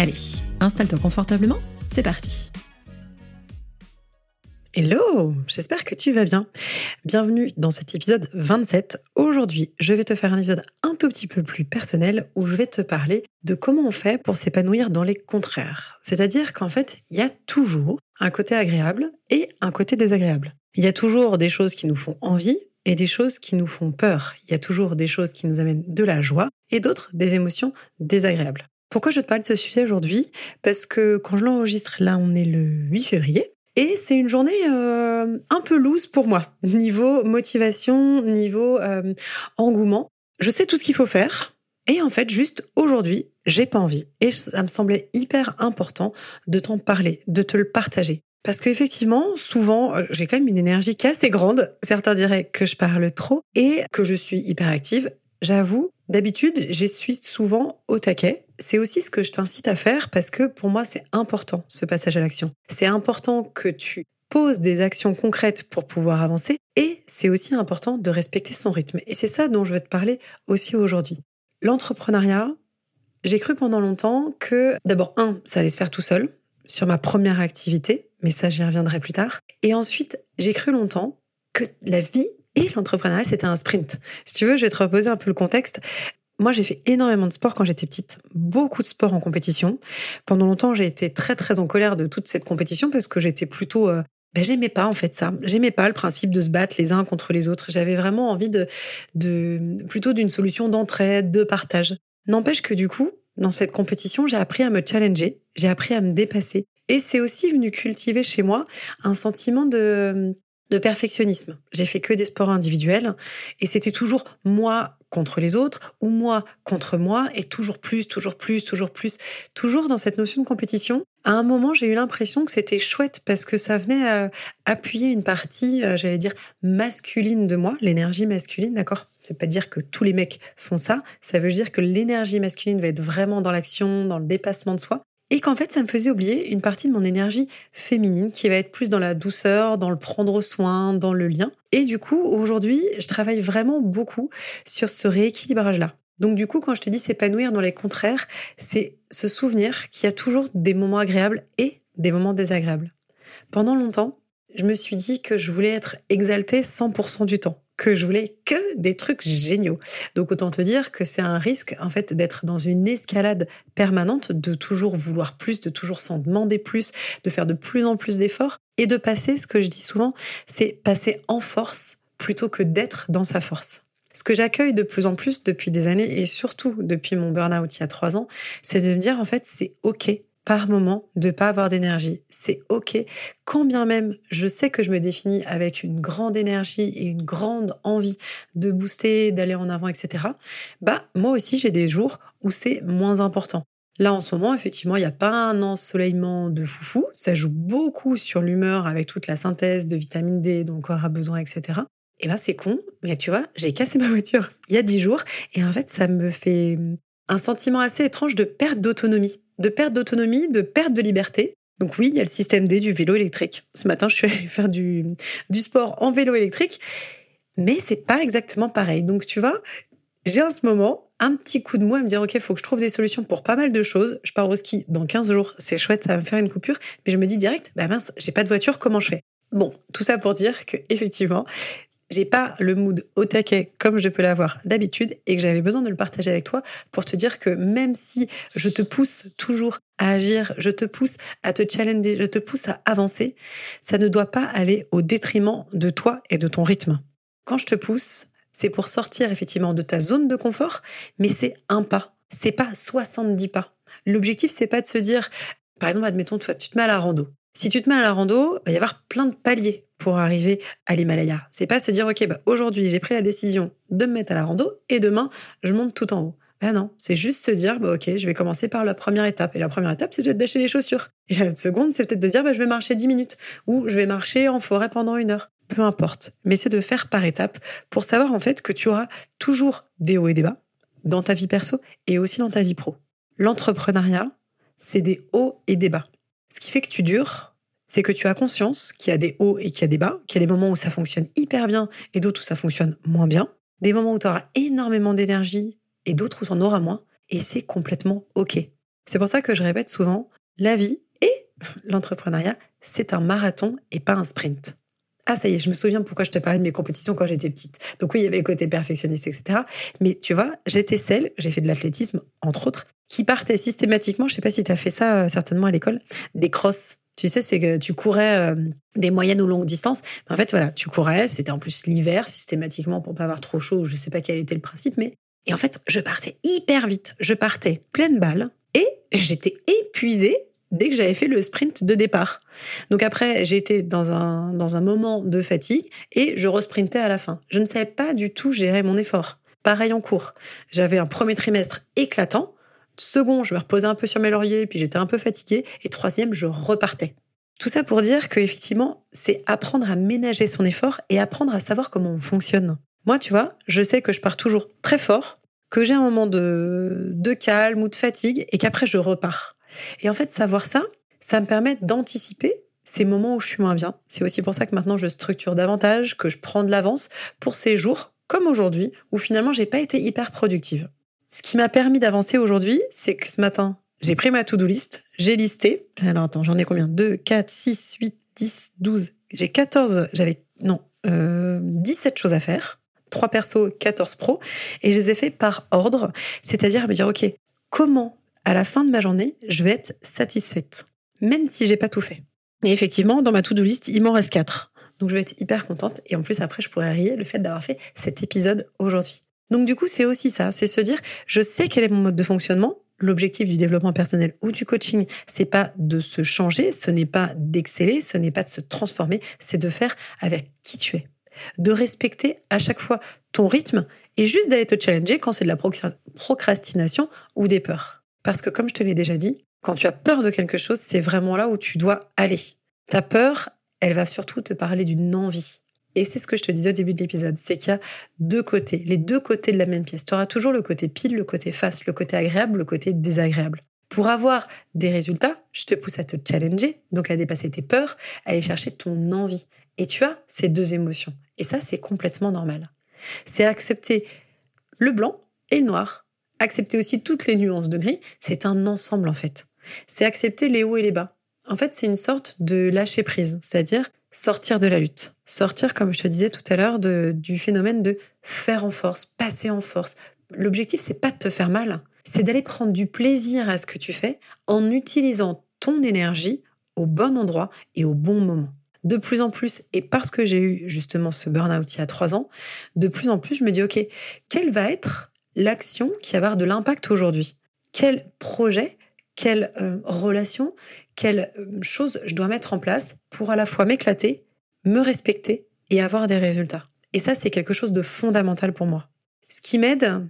Allez, installe-toi confortablement c'est parti Hello, j'espère que tu vas bien. Bienvenue dans cet épisode 27. Aujourd'hui, je vais te faire un épisode un tout petit peu plus personnel où je vais te parler de comment on fait pour s'épanouir dans les contraires. C'est-à-dire qu'en fait, il y a toujours un côté agréable et un côté désagréable. Il y a toujours des choses qui nous font envie et des choses qui nous font peur. Il y a toujours des choses qui nous amènent de la joie et d'autres des émotions désagréables. Pourquoi je te parle de ce sujet aujourd'hui? Parce que quand je l'enregistre, là, on est le 8 février. Et c'est une journée euh, un peu loose pour moi, niveau motivation, niveau euh, engouement. Je sais tout ce qu'il faut faire. Et en fait, juste aujourd'hui, j'ai pas envie. Et ça me semblait hyper important de t'en parler, de te le partager. Parce qu'effectivement, souvent, euh, j'ai quand même une énergie qui est assez grande. Certains diraient que je parle trop et que je suis hyper active. J'avoue, d'habitude, je suis souvent au taquet. C'est aussi ce que je t'incite à faire parce que pour moi, c'est important, ce passage à l'action. C'est important que tu poses des actions concrètes pour pouvoir avancer et c'est aussi important de respecter son rythme. Et c'est ça dont je veux te parler aussi aujourd'hui. L'entrepreneuriat, j'ai cru pendant longtemps que d'abord, un, ça allait se faire tout seul sur ma première activité, mais ça, j'y reviendrai plus tard. Et ensuite, j'ai cru longtemps que la vie et l'entrepreneuriat, c'était un sprint. Si tu veux, je vais te reposer un peu le contexte. Moi, j'ai fait énormément de sport quand j'étais petite, beaucoup de sport en compétition. Pendant longtemps, j'ai été très très en colère de toute cette compétition parce que j'étais plutôt euh, ben, j'aimais pas en fait ça. J'aimais pas le principe de se battre les uns contre les autres. J'avais vraiment envie de, de plutôt d'une solution d'entraide, de partage. N'empêche que du coup, dans cette compétition, j'ai appris à me challenger, j'ai appris à me dépasser. Et c'est aussi venu cultiver chez moi un sentiment de de perfectionnisme. J'ai fait que des sports individuels et c'était toujours moi contre les autres ou moi contre moi et toujours plus, toujours plus, toujours plus, toujours dans cette notion de compétition. À un moment, j'ai eu l'impression que c'était chouette parce que ça venait à appuyer une partie, euh, j'allais dire, masculine de moi, l'énergie masculine, d'accord? C'est pas dire que tous les mecs font ça, ça veut dire que l'énergie masculine va être vraiment dans l'action, dans le dépassement de soi et qu'en fait ça me faisait oublier une partie de mon énergie féminine qui va être plus dans la douceur, dans le prendre soin, dans le lien. Et du coup, aujourd'hui, je travaille vraiment beaucoup sur ce rééquilibrage-là. Donc du coup, quand je te dis s'épanouir dans les contraires, c'est se souvenir qu'il y a toujours des moments agréables et des moments désagréables. Pendant longtemps, je me suis dit que je voulais être exaltée 100% du temps que je voulais que des trucs géniaux. Donc autant te dire que c'est un risque en fait d'être dans une escalade permanente, de toujours vouloir plus, de toujours s'en demander plus, de faire de plus en plus d'efforts et de passer, ce que je dis souvent, c'est passer en force plutôt que d'être dans sa force. Ce que j'accueille de plus en plus depuis des années et surtout depuis mon burn-out il y a trois ans, c'est de me dire en fait c'est ok par moment de pas avoir d'énergie. C'est OK. Quand bien même je sais que je me définis avec une grande énergie et une grande envie de booster, d'aller en avant, etc. Bah, moi aussi, j'ai des jours où c'est moins important. Là, en ce moment, effectivement, il n'y a pas un ensoleillement de foufou. Ça joue beaucoup sur l'humeur avec toute la synthèse de vitamine D dont le corps a besoin, etc. Et ben, c'est con, mais tu vois, j'ai cassé ma voiture il y a dix jours et en fait, ça me fait un sentiment assez étrange de perte d'autonomie de perte d'autonomie, de perte de liberté. Donc oui, il y a le système D du vélo électrique. Ce matin, je suis allée faire du, du sport en vélo électrique, mais c'est pas exactement pareil. Donc tu vois, j'ai en ce moment un petit coup de mou à me dire ok, il faut que je trouve des solutions pour pas mal de choses. Je pars au ski dans 15 jours, c'est chouette, ça va me faire une coupure, mais je me dis direct, bah mince, j'ai pas de voiture, comment je fais? Bon, tout ça pour dire que effectivement, j'ai pas le mood au taquet comme je peux l'avoir d'habitude et que j'avais besoin de le partager avec toi pour te dire que même si je te pousse toujours à agir, je te pousse à te challenger, je te pousse à avancer, ça ne doit pas aller au détriment de toi et de ton rythme. Quand je te pousse, c'est pour sortir effectivement de ta zone de confort, mais c'est un pas, c'est pas 70 pas. L'objectif c'est pas de se dire par exemple admettons toi tu te mets à la rando. Si tu te mets à la rando, il va y avoir plein de paliers pour arriver à l'Himalaya. C'est pas se dire, OK, bah, aujourd'hui, j'ai pris la décision de me mettre à la rando et demain, je monte tout en haut. Ben non, c'est juste se dire, bah, ok, je vais commencer par la première étape. Et la première étape, c'est peut-être les chaussures. Et la seconde, c'est peut-être de dire, bah, je vais marcher 10 minutes ou je vais marcher en forêt pendant une heure. Peu importe. Mais c'est de faire par étapes pour savoir en fait que tu auras toujours des hauts et des bas dans ta vie perso et aussi dans ta vie pro. L'entrepreneuriat, c'est des hauts et des bas. Ce qui fait que tu dures, c'est que tu as conscience qu'il y a des hauts et qu'il y a des bas, qu'il y a des moments où ça fonctionne hyper bien et d'autres où ça fonctionne moins bien, des moments où tu auras énormément d'énergie et d'autres où tu en auras moins, et c'est complètement OK. C'est pour ça que je répète souvent, la vie et l'entrepreneuriat, c'est un marathon et pas un sprint. Ah, ça y est, je me souviens pourquoi je te parlais de mes compétitions quand j'étais petite. Donc oui, il y avait le côté perfectionniste, etc. Mais tu vois, j'étais celle, j'ai fait de l'athlétisme, entre autres, qui partait systématiquement, je sais pas si tu as fait ça euh, certainement à l'école, des crosses. Tu sais, c'est que tu courais euh, des moyennes ou longues distances. En fait, voilà, tu courais, c'était en plus l'hiver systématiquement pour pas avoir trop chaud, je sais pas quel était le principe, mais et en fait, je partais hyper vite. Je partais pleine balle et j'étais épuisée dès que j'avais fait le sprint de départ. Donc après, été dans un, dans un moment de fatigue et je resprintais à la fin. Je ne savais pas du tout gérer mon effort. Pareil en cours. J'avais un premier trimestre éclatant. Second, je me reposais un peu sur mes lauriers, puis j'étais un peu fatiguée. Et troisième, je repartais. Tout ça pour dire que effectivement, c'est apprendre à ménager son effort et apprendre à savoir comment on fonctionne. Moi, tu vois, je sais que je pars toujours très fort, que j'ai un moment de, de calme ou de fatigue et qu'après je repars. Et en fait, savoir ça, ça me permet d'anticiper ces moments où je suis moins bien. C'est aussi pour ça que maintenant je structure davantage, que je prends de l'avance pour ces jours comme aujourd'hui où finalement j'ai pas été hyper productive. Ce qui m'a permis d'avancer aujourd'hui, c'est que ce matin, j'ai pris ma to-do list, j'ai listé. Alors attends, j'en ai combien? 2, 4, 6, 8, 10, 12. J'ai 14, j'avais, non, euh, 17 choses à faire. 3 persos, 14 pros. Et je les ai fait par ordre. C'est-à-dire me dire, OK, comment à la fin de ma journée, je vais être satisfaite, même si j'ai pas tout fait. Et effectivement, dans ma to-do list, il m'en reste quatre. Donc je vais être hyper contente et en plus après je pourrais rire le fait d'avoir fait cet épisode aujourd'hui. Donc du coup, c'est aussi ça, c'est se dire je sais quel est mon mode de fonctionnement. L'objectif du développement personnel ou du coaching, c'est pas de se changer, ce n'est pas d'exceller, ce n'est pas de se transformer, c'est de faire avec qui tu es. De respecter à chaque fois ton rythme et juste d'aller te challenger quand c'est de la procrastination ou des peurs. Parce que comme je te l'ai déjà dit, quand tu as peur de quelque chose, c'est vraiment là où tu dois aller. Ta peur, elle va surtout te parler d'une envie. Et c'est ce que je te disais au début de l'épisode, c'est qu'il y a deux côtés, les deux côtés de la même pièce. Tu auras toujours le côté pile, le côté face, le côté agréable, le côté désagréable. Pour avoir des résultats, je te pousse à te challenger, donc à dépasser tes peurs, à aller chercher ton envie. Et tu as ces deux émotions. Et ça, c'est complètement normal. C'est accepter le blanc et le noir, accepter aussi toutes les nuances de gris, c'est un ensemble en fait. C'est accepter les hauts et les bas. En fait, c'est une sorte de lâcher prise, c'est-à-dire sortir de la lutte. Sortir, comme je te disais tout à l'heure, du phénomène de faire en force, passer en force. L'objectif, c'est pas de te faire mal, c'est d'aller prendre du plaisir à ce que tu fais en utilisant ton énergie au bon endroit et au bon moment. De plus en plus, et parce que j'ai eu justement ce burn-out il y a trois ans, de plus en plus, je me dis, OK, quel va être l'action qui va avoir de l'impact aujourd'hui? Quel projet, quelle euh, relation, quelle euh, chose je dois mettre en place pour à la fois m'éclater, me respecter et avoir des résultats. Et ça, c'est quelque chose de fondamental pour moi. Ce qui m'aide,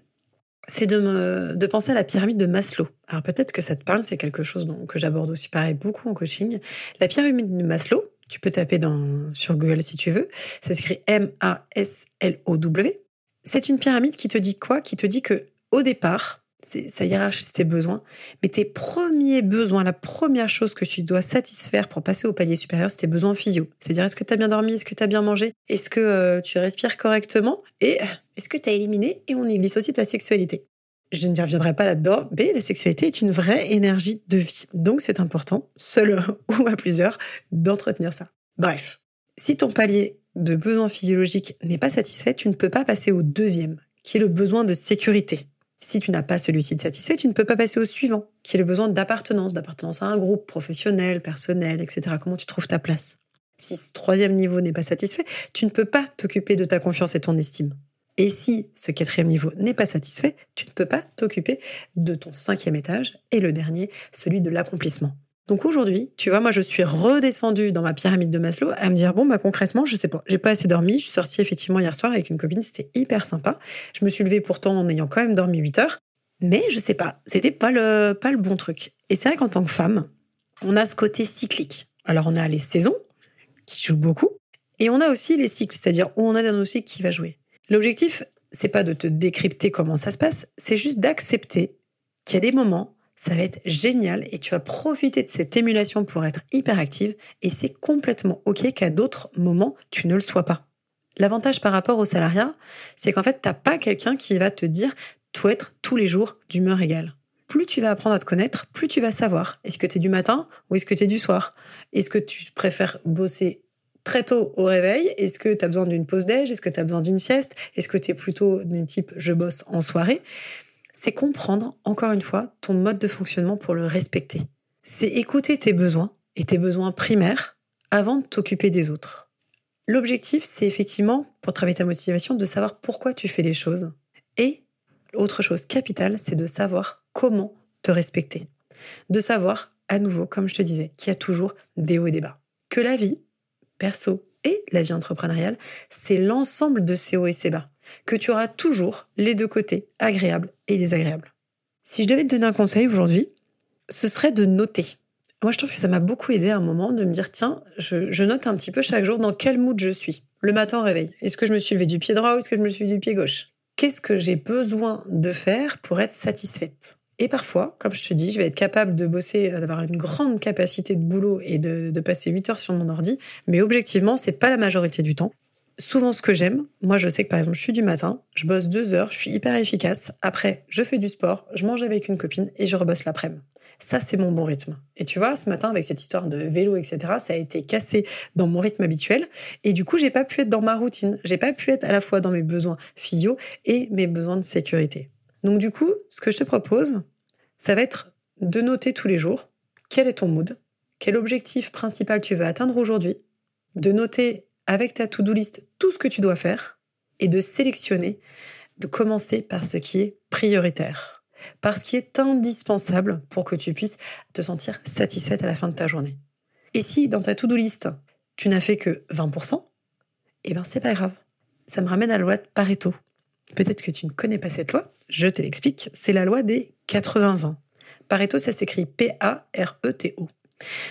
c'est de, penser à la pyramide de Maslow. Alors peut-être que ça te parle, c'est quelque chose que j'aborde aussi pareil beaucoup en coaching. La pyramide de Maslow, tu peux taper dans, sur Google si tu veux, ça s'écrit M-A-S-L-O-W. C'est une pyramide qui te dit quoi? Qui te dit que au départ, ça hiérarchise tes besoins, mais tes premiers besoins, la première chose que tu dois satisfaire pour passer au palier supérieur, c'est tes besoins physio. C'est-à-dire, est-ce que tu as bien dormi, est-ce que tu as bien mangé, est-ce que euh, tu respires correctement, et est-ce que tu as éliminé, et on y glisse aussi ta sexualité. Je ne reviendrai pas là-dedans, mais la sexualité est une vraie énergie de vie. Donc c'est important, seul ou à plusieurs, d'entretenir ça. Bref, si ton palier de besoin physiologique n'est pas satisfait, tu ne peux pas passer au deuxième, qui est le besoin de sécurité. Si tu n'as pas celui-ci de satisfait, tu ne peux pas passer au suivant, qui est le besoin d'appartenance, d'appartenance à un groupe professionnel, personnel, etc. Comment tu trouves ta place? Si ce troisième niveau n'est pas satisfait, tu ne peux pas t'occuper de ta confiance et ton estime. Et si ce quatrième niveau n'est pas satisfait, tu ne peux pas t'occuper de ton cinquième étage et le dernier, celui de l'accomplissement. Donc aujourd'hui, tu vois, moi je suis redescendue dans ma pyramide de Maslow à me dire bon bah concrètement, je sais pas, j'ai pas assez dormi, je suis sortie effectivement hier soir avec une copine, c'était hyper sympa. Je me suis levée pourtant en ayant quand même dormi 8 heures. Mais je sais pas, c'était pas le, pas le bon truc. Et c'est vrai qu'en tant que femme, on a ce côté cyclique. Alors on a les saisons qui jouent beaucoup, et on a aussi les cycles, c'est-à-dire où on a dans nos cycles qui va jouer. L'objectif, c'est pas de te décrypter comment ça se passe, c'est juste d'accepter qu'il y a des moments, ça va être génial et tu vas profiter de cette émulation pour être hyper active et c'est complètement ok qu'à d'autres moments, tu ne le sois pas. L'avantage par rapport au salariat, c'est qu'en fait, t'as pas quelqu'un qui va te dire, faut être tous les jours d'humeur égale. Plus tu vas apprendre à te connaître, plus tu vas savoir. Est-ce que tu es du matin ou est-ce que tu es du soir? Est-ce que tu préfères bosser très tôt au réveil? Est-ce que tu as besoin d'une pause déj? Est-ce que tu as besoin d'une sieste? Est-ce que tu es plutôt d'une type je bosse en soirée? C'est comprendre, encore une fois, ton mode de fonctionnement pour le respecter. C'est écouter tes besoins et tes besoins primaires avant de t'occuper des autres. L'objectif, c'est effectivement, pour travailler ta motivation, de savoir pourquoi tu fais les choses et autre chose capitale, c'est de savoir comment te respecter. De savoir, à nouveau, comme je te disais, qu'il y a toujours des hauts et des bas. Que la vie, perso et la vie entrepreneuriale, c'est l'ensemble de ces hauts et ces bas. Que tu auras toujours les deux côtés, agréables et désagréables. Si je devais te donner un conseil aujourd'hui, ce serait de noter. Moi, je trouve que ça m'a beaucoup aidé à un moment de me dire, tiens, je, note un petit peu chaque jour dans quel mood je suis. Le matin au réveil. Est-ce que je me suis levé du pied droit ou est-ce que je me suis levé du pied gauche? Qu'est-ce que j'ai besoin de faire pour être satisfaite? Et parfois, comme je te dis, je vais être capable de bosser, euh, d'avoir une grande capacité de boulot et de, passer 8 heures sur mon ordi, mais objectivement, c'est pas la majorité du temps. Souvent, ce que j'aime, moi, je sais que par exemple, je suis du matin, je bosse deux heures, je suis hyper efficace. Après, je fais du sport, je mange avec une copine et je rebosse l'après-midi. Ça, c'est mon bon rythme. Et tu vois, ce matin, avec cette histoire de vélo, etc., ça a été cassé dans mon rythme habituel. Et du coup, j'ai pas pu être dans ma routine. J'ai pas pu être à la fois dans mes besoins physio et mes besoins de sécurité. Donc, du coup, ce que je te propose, ça va être de noter tous les jours quel est ton mood, quel objectif principal tu veux atteindre aujourd'hui, de noter avec ta to-do list tout ce que tu dois faire et de sélectionner, de commencer par ce qui est prioritaire parce qu'il est indispensable pour que tu puisses te sentir satisfaite à la fin de ta journée. Et si dans ta to-do list, tu n'as fait que 20%, eh ben c'est pas grave. Ça me ramène à la loi de Pareto. Peut-être que tu ne connais pas cette loi, je te l'explique, c'est la loi des 80-20. Pareto, ça s'écrit P-A-R-E-T-O.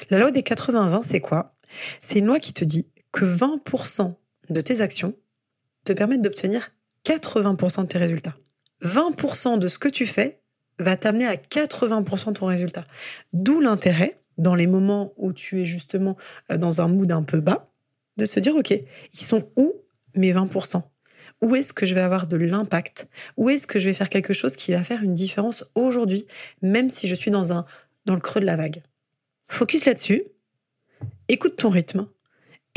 La loi des 80-20, c'est quoi? C'est une loi qui te dit que 20% de tes actions te permettent d'obtenir 80% de tes résultats. 20% de ce que tu fais va t'amener à 80% de ton résultat. D'où l'intérêt, dans les moments où tu es justement euh, dans un mood un peu bas, de se dire, OK, ils sont où mes 20% Où est-ce que je vais avoir de l'impact? Où est-ce que je vais faire quelque chose qui va faire une différence aujourd'hui, même si je suis dans, un, dans le creux de la vague? Focus là-dessus, écoute ton rythme,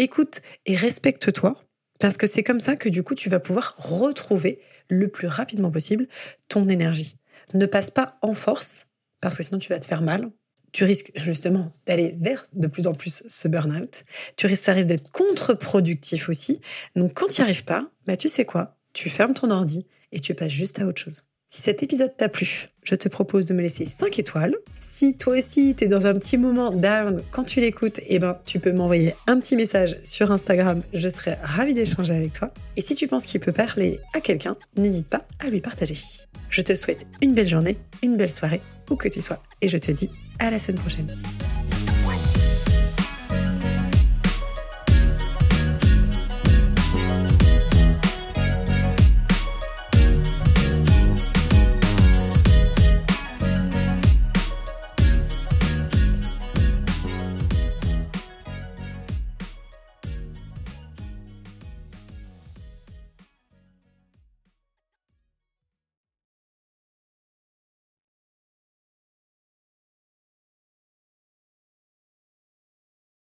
écoute et respecte-toi, parce que c'est comme ça que du coup, tu vas pouvoir retrouver le plus rapidement possible ton énergie. Ne passe pas en force, parce que sinon tu vas te faire mal. Tu risques justement d'aller vers de plus en plus ce burn-out. Tu ça risque d'être contre-productif aussi. Donc quand tu n'y arrives pas, bah tu sais quoi? Tu fermes ton ordi et tu passes juste à autre chose. Si cet épisode t'a plu, je te propose de me laisser 5 étoiles. Si toi aussi tu es dans un petit moment down quand tu l'écoutes, eh ben, tu peux m'envoyer un petit message sur Instagram, je serai ravie d'échanger avec toi. Et si tu penses qu'il peut parler à quelqu'un, n'hésite pas à lui partager. Je te souhaite une belle journée, une belle soirée, où que tu sois, et je te dis à la semaine prochaine.